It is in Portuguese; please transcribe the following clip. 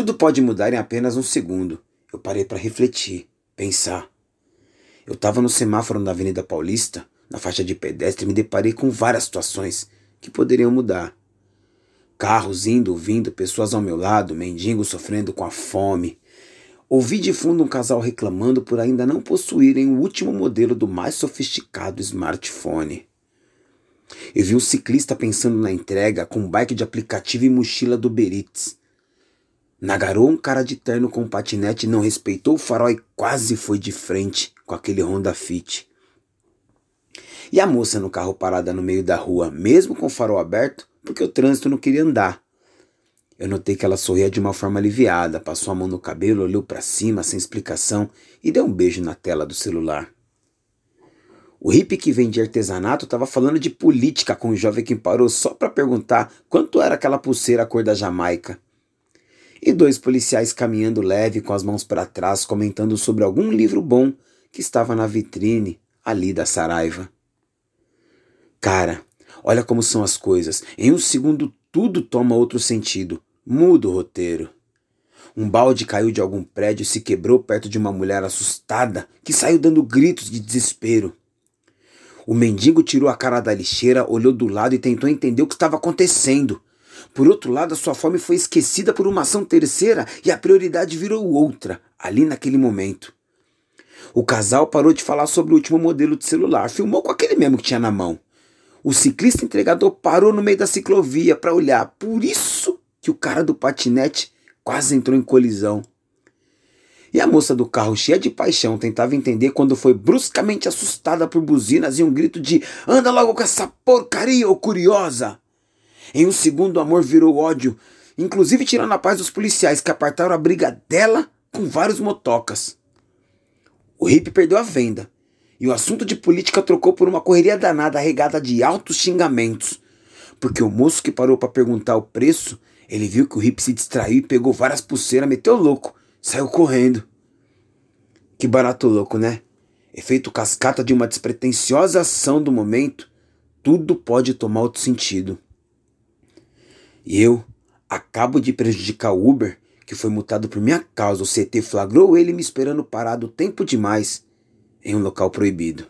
Tudo pode mudar em apenas um segundo. Eu parei para refletir, pensar. Eu estava no semáforo da Avenida Paulista, na faixa de pedestre, e me deparei com várias situações que poderiam mudar. Carros indo, vindo, pessoas ao meu lado, mendigos sofrendo com a fome. Ouvi de fundo um casal reclamando por ainda não possuírem o último modelo do mais sofisticado smartphone. Eu vi um ciclista pensando na entrega com um bike de aplicativo e mochila do Beritz. Nagarou um cara de terno com um patinete não respeitou o farol e quase foi de frente com aquele Honda Fit. E a moça no carro parada no meio da rua, mesmo com o farol aberto, porque o trânsito não queria andar. Eu notei que ela sorria de uma forma aliviada, passou a mão no cabelo, olhou para cima sem explicação e deu um beijo na tela do celular. O hippie que vendia artesanato estava falando de política com o jovem que parou só para perguntar quanto era aquela pulseira cor da Jamaica. E dois policiais caminhando leve com as mãos para trás, comentando sobre algum livro bom que estava na vitrine ali da Saraiva. Cara, olha como são as coisas. Em um segundo tudo toma outro sentido. Muda o roteiro. Um balde caiu de algum prédio e se quebrou perto de uma mulher assustada que saiu dando gritos de desespero. O mendigo tirou a cara da lixeira, olhou do lado e tentou entender o que estava acontecendo. Por outro lado, a sua fome foi esquecida por uma ação terceira e a prioridade virou outra, ali naquele momento. O casal parou de falar sobre o último modelo de celular, filmou com aquele mesmo que tinha na mão. O ciclista entregador parou no meio da ciclovia para olhar, por isso que o cara do patinete quase entrou em colisão. E a moça do carro, cheia de paixão, tentava entender quando foi bruscamente assustada por buzinas e um grito de: Anda logo com essa porcaria, ô curiosa! Em um segundo, o amor virou ódio, inclusive tirando a paz dos policiais que apartaram a briga dela com vários motocas. O hippie perdeu a venda e o assunto de política trocou por uma correria danada regada de altos xingamentos. Porque o moço que parou para perguntar o preço, ele viu que o hippie se distraiu e pegou várias pulseiras, meteu louco Saiu correndo. Que barato louco, né? Efeito cascata de uma despretensiosa ação do momento, tudo pode tomar outro sentido. E eu acabo de prejudicar o Uber, que foi multado por minha causa. O CT flagrou ele me esperando parado tempo demais em um local proibido.